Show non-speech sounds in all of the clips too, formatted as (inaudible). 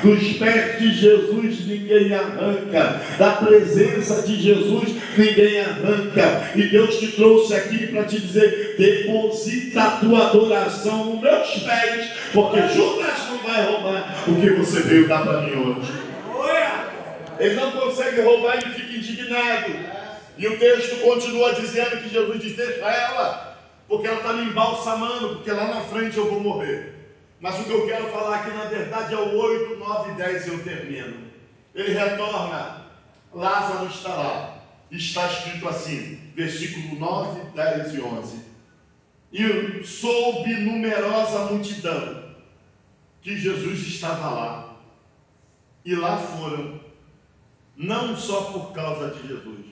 Dos pés de Jesus ninguém arranca, da presença de Jesus ninguém arranca. E Deus te trouxe aqui para te dizer: deposita a tua adoração nos meus pés, porque Judas não vai roubar o que você veio dar para mim hoje. Ele não consegue roubar, ele fica indignado. E o texto continua dizendo que Jesus diz: Deixa ela, porque ela está me embalsamando, porque lá na frente eu vou morrer. Mas o que eu quero falar aqui, na verdade, é o 8, 9 e 10 eu termino. Ele retorna, Lázaro está lá. Está escrito assim, versículo 9, 10 e 11. E soube numerosa multidão que Jesus estava lá. E lá foram, não só por causa de Jesus,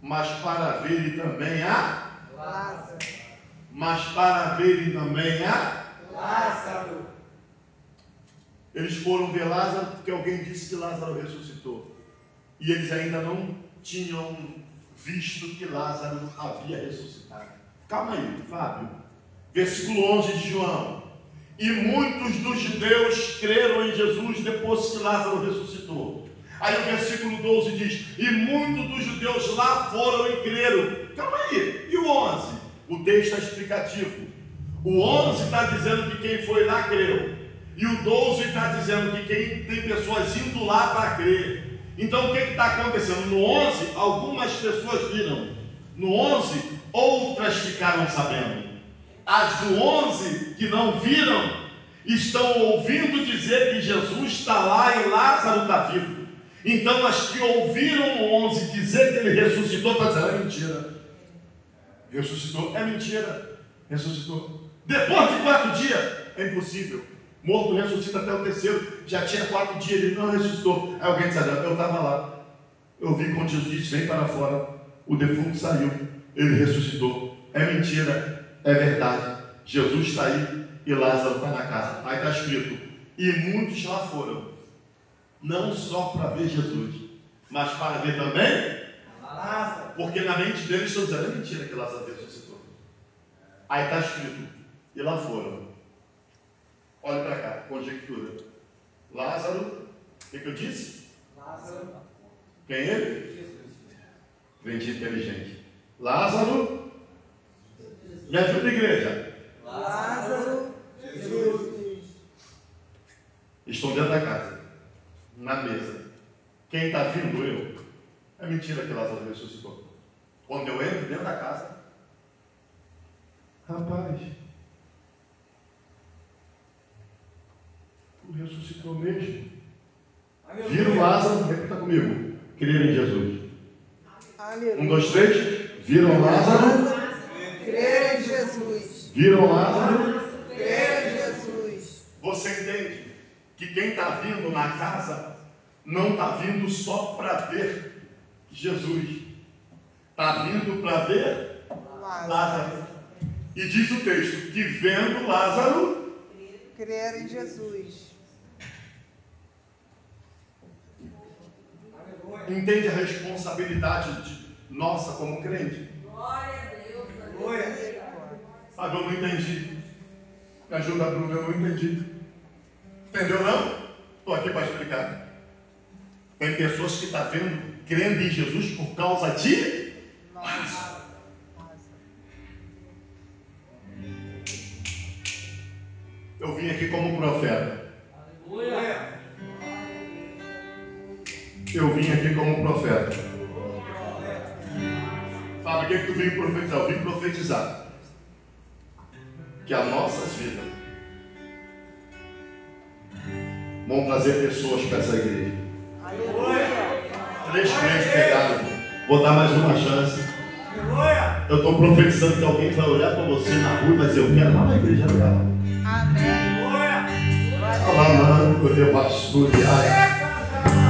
mas para verem também a Lázaro. Mas para verem também a Lázaro. Eles foram ver Lázaro porque alguém disse que Lázaro ressuscitou. E eles ainda não tinham visto que Lázaro havia ressuscitado. Calma aí, Fábio. Versículo 11 de João. E muitos dos judeus creram em Jesus depois que Lázaro ressuscitou. Aí o versículo 12 diz: E muitos dos judeus lá foram e creram. Calma aí. E o 11? O texto é explicativo. O 11 está dizendo que quem foi lá creu. E o 12 está dizendo que quem tem pessoas indo lá para crer. Então o que está acontecendo? No 11, algumas pessoas viram. No 11, outras ficaram sabendo. As do 11 que não viram, estão ouvindo dizer que Jesus está lá e Lázaro está vivo. Então as que ouviram o 11 dizer que ele ressuscitou, estão dizendo: é mentira. Ressuscitou, é mentira. Ressuscitou. Depois de quatro dias, é impossível. Morto ressuscita até o terceiro. Já tinha quatro dias, ele não ressuscitou. Aí alguém disse: Eu estava lá. Eu vi quando Jesus disse: Vem para fora. O defunto saiu. Ele ressuscitou. É mentira. É verdade. Jesus está aí e Lázaro está na casa. Aí está escrito: E muitos lá foram. Não só para ver Jesus, mas para ver também Lázaro. Porque na mente deles estão dizendo: É mentira que Lázaro ressuscitou. Aí está escrito: e lá foram. Olhe para cá, conjectura. Lázaro, o que, que eu disse? Lázaro. Quem é ele? Jesus. Crente inteligente. Lázaro. Me ajuda, igreja. Lázaro. Jesus. Estou dentro da casa, na mesa. Quem está vindo? Eu. É mentira que Lázaro ressuscitou. Quando eu entro dentro da casa, rapaz, ressuscitou mesmo. Viram Lázaro, repita comigo, crer em Jesus. Aleluia. Um, dois, três. Viram Lázaro. Crer em Jesus. Viram Lázaro. Crer em Jesus. Você entende que quem está vindo na casa não está vindo só para ver Jesus. Está vindo para ver Lázaro. Lázaro. E diz o texto que vendo Lázaro, crer em Jesus. Entende a responsabilidade de nossa como crente. Glória a Deus. Glória. Ah, eu não entendi. Me ajuda, Bruno, eu não entendi. Entendeu não? Estou aqui para explicar. Tem pessoas que estão tá vendo, crendo em Jesus por causa de Nossa. Eu vim aqui como profeta. Eu vim aqui como profeta. Fala, o que, é que tu veio profetizar? Eu vim profetizar que as nossas vidas vão trazer pessoas para essa igreja. Três crentes pegaram. Vou dar mais uma chance. Eu estou profetizando que alguém vai olhar para você na rua e vai dizer: Eu quero lá na igreja dela. Amém. Alamando de Basturiai.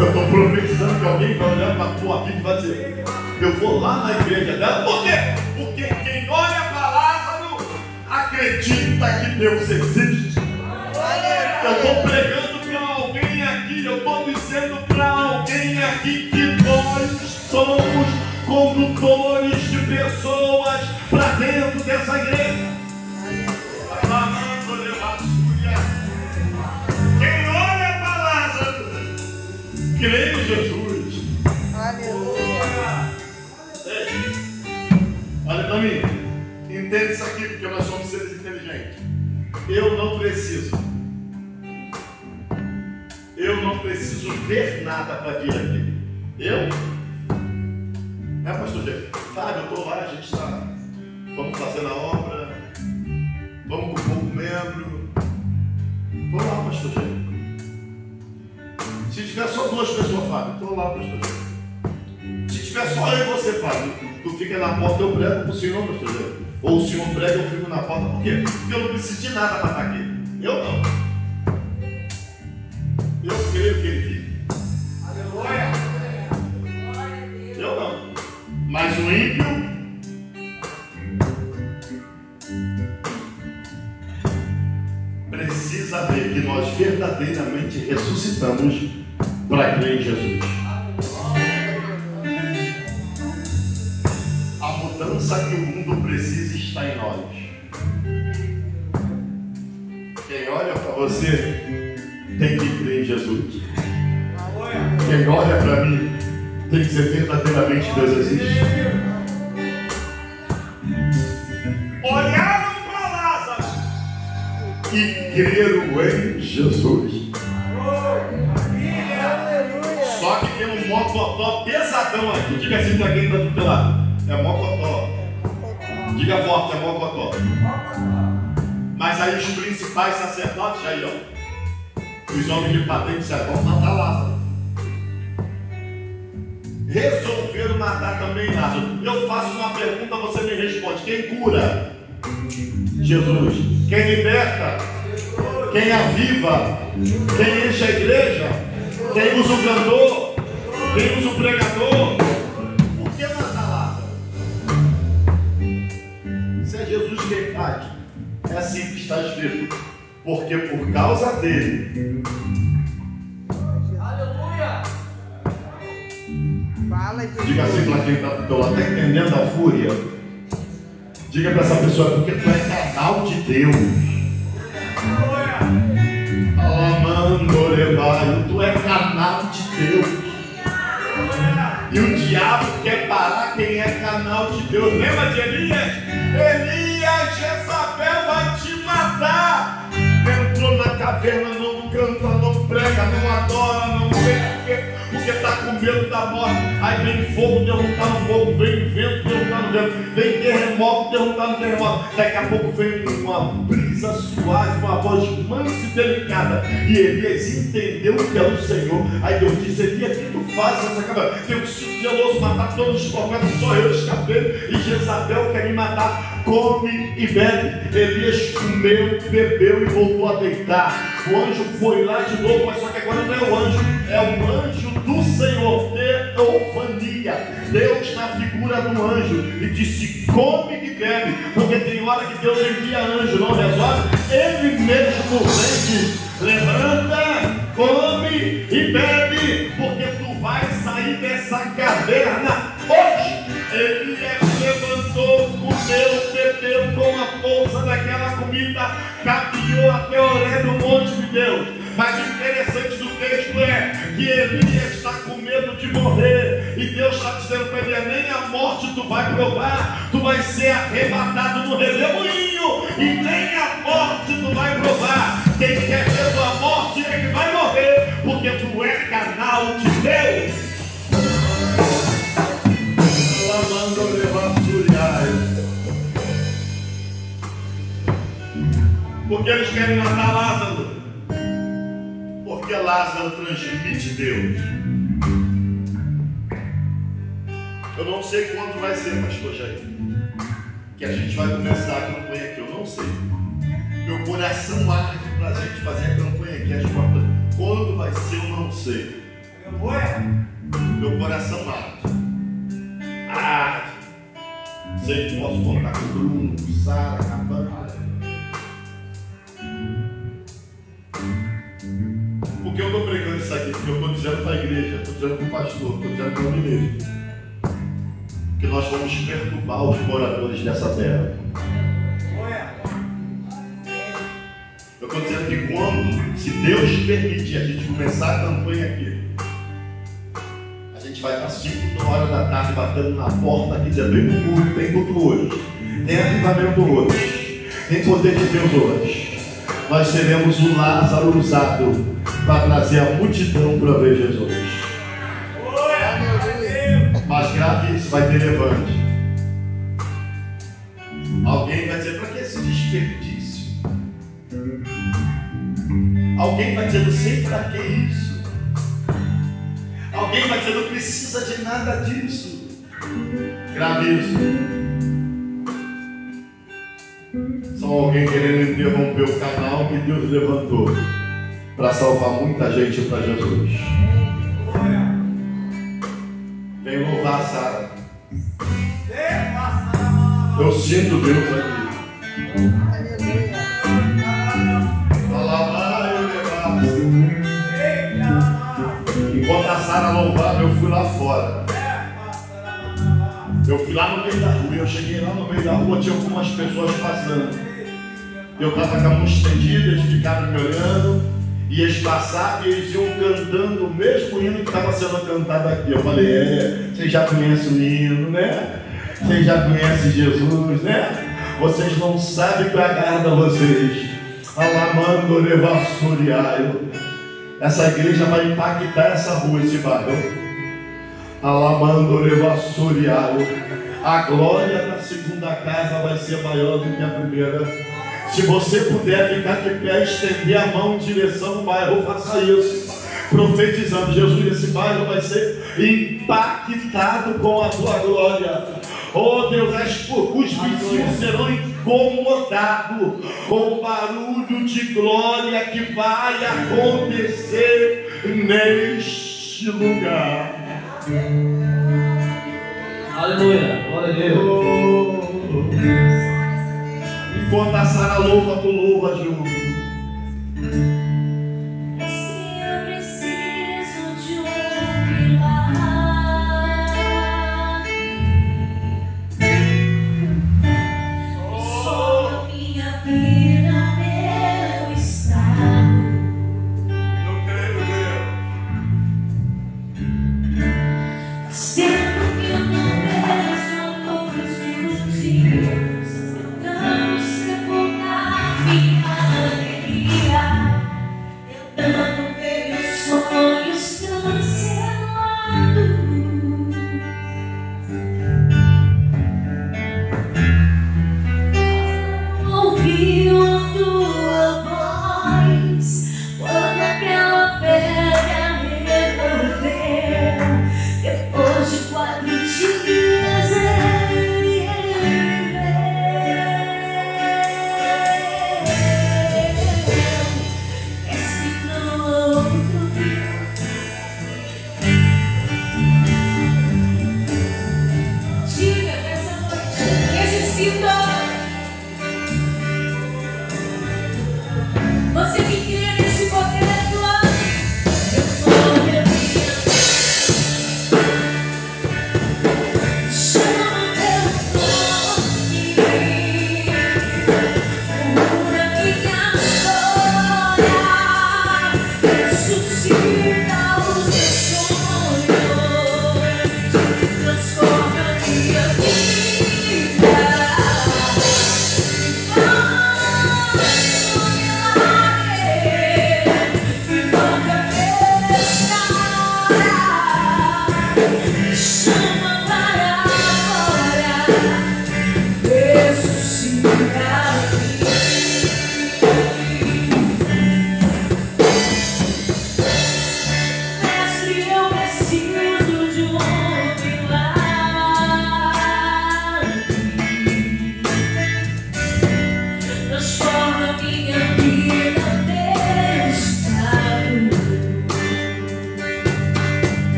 Eu estou profetizando que alguém vai olhar para a tua vida e vai dizer: Eu vou lá na igreja dela. Por quê? Porque quem olha para Lázaro acredita que Deus existe. Eu estou pregando para alguém aqui, eu estou dizendo para alguém aqui que nós somos condutores de pessoas para dentro dessa igreja. Creia em Jesus. Aleluia. Ei, olha para mim. Entenda isso aqui, porque nós somos seres inteligentes. Eu não preciso. Eu não preciso ver nada para vir aqui. Eu? É, pastor Jeff? Sabe, eu estou lá, a gente está. Vamos fazendo a obra. Vamos com pouco membro. Estou lá, pastor Jeff. Se tiver só duas pessoas, Fábio, estou lá, pastor. Se tiver só eu e você, Fábio, tu fica na porta, eu prego para o senhor, pastor. Ou o senhor prega, eu fico na porta. Por quê? Porque eu não preciso de nada para estar aqui. Eu não. Eu creio que ele vive. Aleluia. Eu não. Mas o ímpio. Precisa ver que nós verdadeiramente ressuscitamos para crer em Jesus. A mudança que o mundo precisa está em nós. Quem olha para você tem que crer em Jesus. Quem olha para mim tem que ser verdadeiramente Deus existe. Olharam para Lázaro e creram em Jesus. Mocotó pesadão aqui. Diga assim para quem teu lado. É mocotó. Diga forte, é mocotó. Mas aí os principais sacerdotes, aí ó, os homens de patente disseram, vamos matar Lázaro. Resolveram matar também Lázaro. Eu faço uma pergunta, você me responde. Quem cura? Jesus. Quem liberta? Quem aviva? Quem enche a igreja? Quem usa o cantor? Usa o pregador? Por que matar Lázaro? Se é Jesus quem faz, é assim que está escrito. Porque por causa dele, Aleluia. Fala, Jesus. diga assim para quem está do teu lado, está entendendo a fúria? Diga para essa pessoa, porque tu é canal de Deus. Aleluia. Alamando levaio, tu é canal de Deus. Diabo quer parar quem é canal de Deus. Lembra de Elias? Elias, Jezabel vai te matar. Entrou na caverna, não canta, não prega, não adora, não vem porque está com medo da morte. Aí vem fogo derrotando fogo, vem vento derrotando vento, vem terremoto derrotando terremoto. Daqui a pouco vem uma brisa suave, uma voz mansa e delicada. E Elias entendeu que era o Senhor. Aí Deus disse: Elias, o que tu fazes? Tem um ciclo zeloso matar todos os profetas, só eu escapei. E Jezabel quer me matar. Come e bebe. Elias comeu, bebeu e voltou a deitar. O anjo foi lá de novo, mas só que agora não é o anjo, é o anjo do Senhor, teofania. Deus na figura do anjo e disse: come e bebe, porque tem hora que Deus envia anjo, não resolve, ele mesmo vem levanta, come e bebe, porque tu vais sair dessa caverna hoje. Elias levantou, comeu, bebeu com a força daquela comida, caminhou até Oré no monte de Deus. Mas o interessante do texto é que Elias está com medo de morrer. Deus está dizendo para ele: nem a morte tu vai provar, tu vai ser arrebatado no redemoinho, e nem a morte tu vai provar. Quem quer ver tua morte é que vai morrer, porque tu é canal de Deus. Porque eles querem matar Lázaro. Porque Lázaro transmite Deus. Eu não sei quando vai ser, pastor Jair. Que a gente vai começar a campanha aqui. Eu não sei. Meu coração arde para a gente fazer a campanha aqui. As portas. Quando vai ser, eu não sei. Meu coração arde. Arde. Sei que posso contar com o Bruno, com o Sara, com a que eu estou pregando isso aqui? Porque eu estou dizendo para a igreja, estou dizendo para o pastor, estou dizendo para mim mesmo. Nós vamos perturbar os moradores dessa terra. Eu estou dizendo que quando, se Deus permitir a gente começar a campanha aqui, vai estar 5 horas da tarde batendo na porta aqui dizendo, tem culto, tem culto hoje, tem avivamento hoje, tem poder de Deus hoje. Nós seremos o Lázaro usado para trazer a multidão para ver Jesus. Vai ter levante. Alguém vai dizer, para que esse desperdício? Alguém vai dizer, não sei para que isso. Alguém vai dizer, não precisa de nada disso. Grave isso. Só alguém querendo interromper o canal que Deus levantou para salvar muita gente para Jesus. Vem louvar a Sara. Eu sinto Deus aqui. Enquanto a Sara louvava, eu fui lá fora. Eu fui lá no meio da rua. Eu cheguei lá no meio da rua, tinha algumas pessoas passando. Eu estava com a mão estendida, eles ficaram me olhando. E eles passavam e eles iam cantando o mesmo hino que estava sendo cantado aqui. Eu falei, é, vocês já conhecem o hino, né? Vocês já conhecem Jesus, né? Vocês não sabem que agarra vocês. Alamando levassuriaio. Essa igreja vai impactar essa rua, esse bairro. Alamando levassuriaio. A glória da segunda casa vai ser maior do que a primeira. Se você puder ficar de pé, estender a mão em direção ao bairro, faça isso. Profetizando, Jesus, esse bairro vai ser impactado com a tua glória. Oh Deus, as, os vizinhos serão incomodados com o barulho de glória que vai acontecer neste lugar. Aleluia. Glória a Deus. Oh. Enquanto a Sara louva, tu louva junto.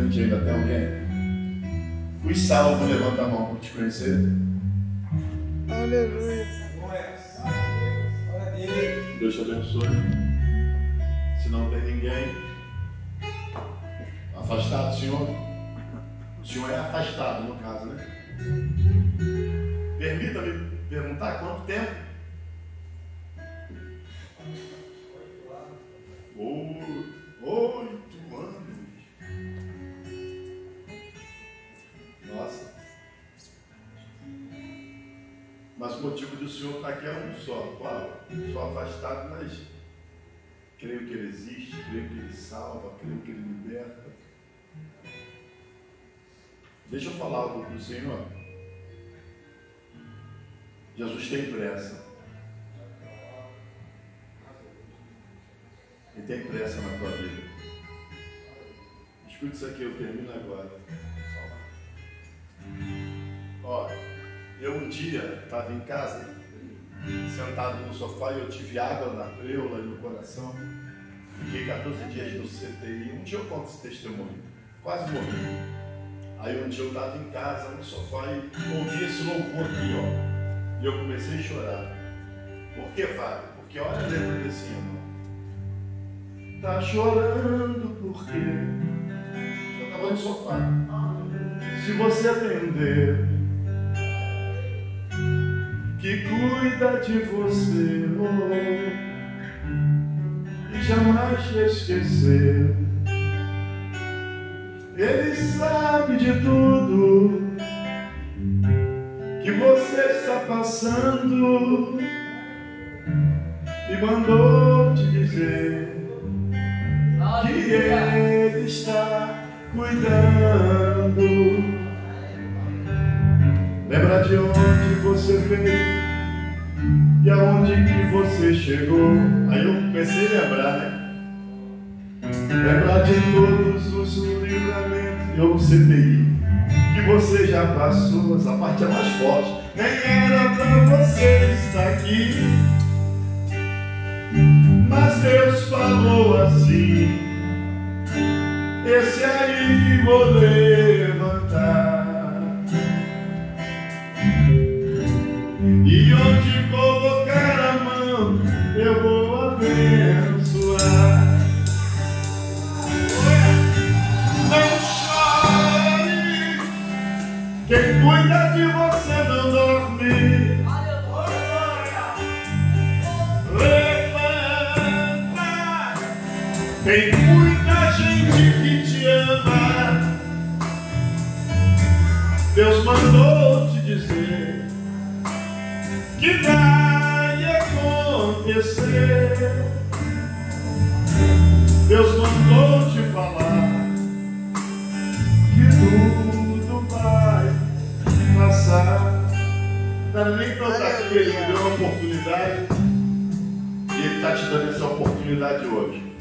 Ainda. Tem alguém? Fui salvo, levanta a mão para te conhecer. Aleluia. Deus te abençoe. Se não tem ninguém afastado, senhor. O senhor é afastado, no caso, né? Permita-me perguntar quanto tempo? Oito anos. Mas o motivo do Senhor estar aqui é um só. Sou afastado, mas creio que Ele existe, creio que Ele salva, creio que Ele liberta. Deixa eu falar algo para o Senhor. Jesus tem pressa. Ele tem pressa na tua vida. Escute isso aqui, eu termino agora. Ó, eu um dia estava em casa, sentado no sofá, e eu tive água na preula e no coração. Fiquei 14 dias no CTI. Um dia eu conto esse testemunho. Quase morri. Aí um dia eu estava em casa, no sofá, e ouvi esse louvor aqui, ó. E eu comecei a chorar. Por que, Fábio? Porque olha a letra desse hino. Tá chorando por quê? Eu estava no sofá. Se você atender, que cuida de você, oh, e jamais te esquecer. Ele sabe de tudo que você está passando e mandou te dizer que Ele está cuidando. Lembra de onde você veio e aonde que você chegou. Aí eu comecei a lembrar, né? Lembrar de todos os livramentos, eu CTI, que você já passou. Essa parte é mais forte. Nem era pra você estar aqui. Mas Deus falou assim: acontecer. Deus mandou te falar que tudo vai passar. Não era nem pra eu estar aqui, ele me deu uma oportunidade e ele está te dando essa oportunidade hoje.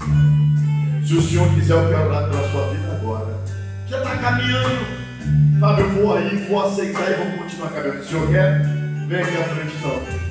Se o Senhor quiser, eu quero orar pela sua vida agora. Já está caminhando. Fábio, eu vou aí, vou aceitar e vou continuar caminhando. O Senhor quer? Vem aqui à frente então.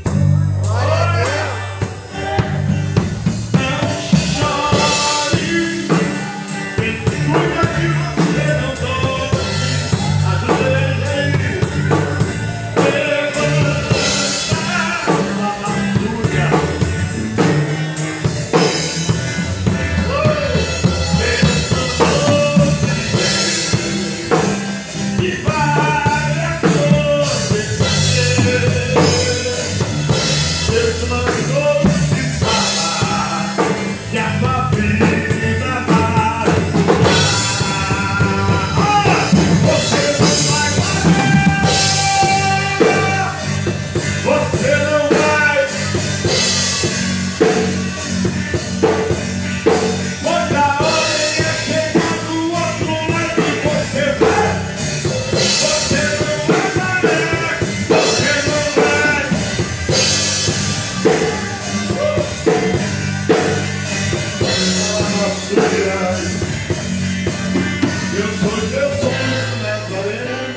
Eu sou Jesus Nazareno,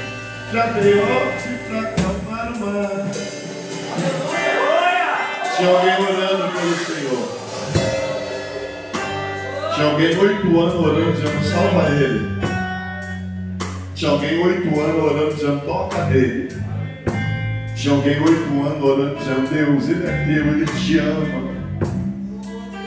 já dei ordem para acalmar o mar. Tinha alguém orando pelo Senhor. Tinha alguém oito anos orando, dizendo, salva ele. Tinha alguém oito anos orando, dizendo, toca nele. Tinha alguém oito anos orando, dizendo, Deus, ele é teu, ele te ama.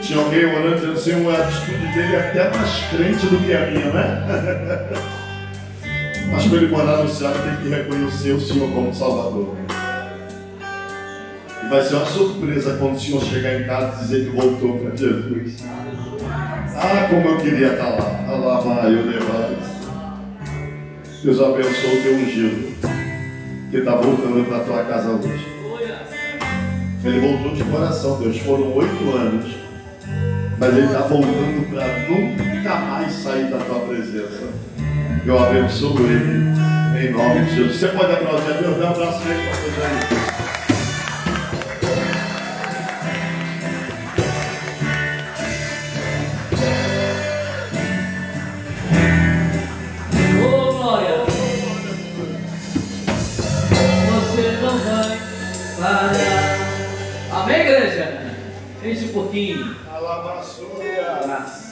Tinha alguém orando dizendo, Senhor, a atitude dele é até mais crente do que a minha, né? (laughs) Mas para ele morar no céu, tem que reconhecer o Senhor como Salvador. E vai ser uma surpresa quando o Senhor chegar em casa e dizer que voltou para Jesus. Ah, como eu queria estar lá. Alama, eu levanto. Deus abençoe o teu ungido, que está voltando para a tua casa hoje. Ele voltou de coração, Deus. Foram oito anos. Mas ele está voltando para nunca mais sair da tua presença. Eu abençoo ele em nome de Jesus. Você pode aplaudir a Deus, dá um abraço bem para Deus aí. Amém, igreja? Enche um pouquinho. Graça.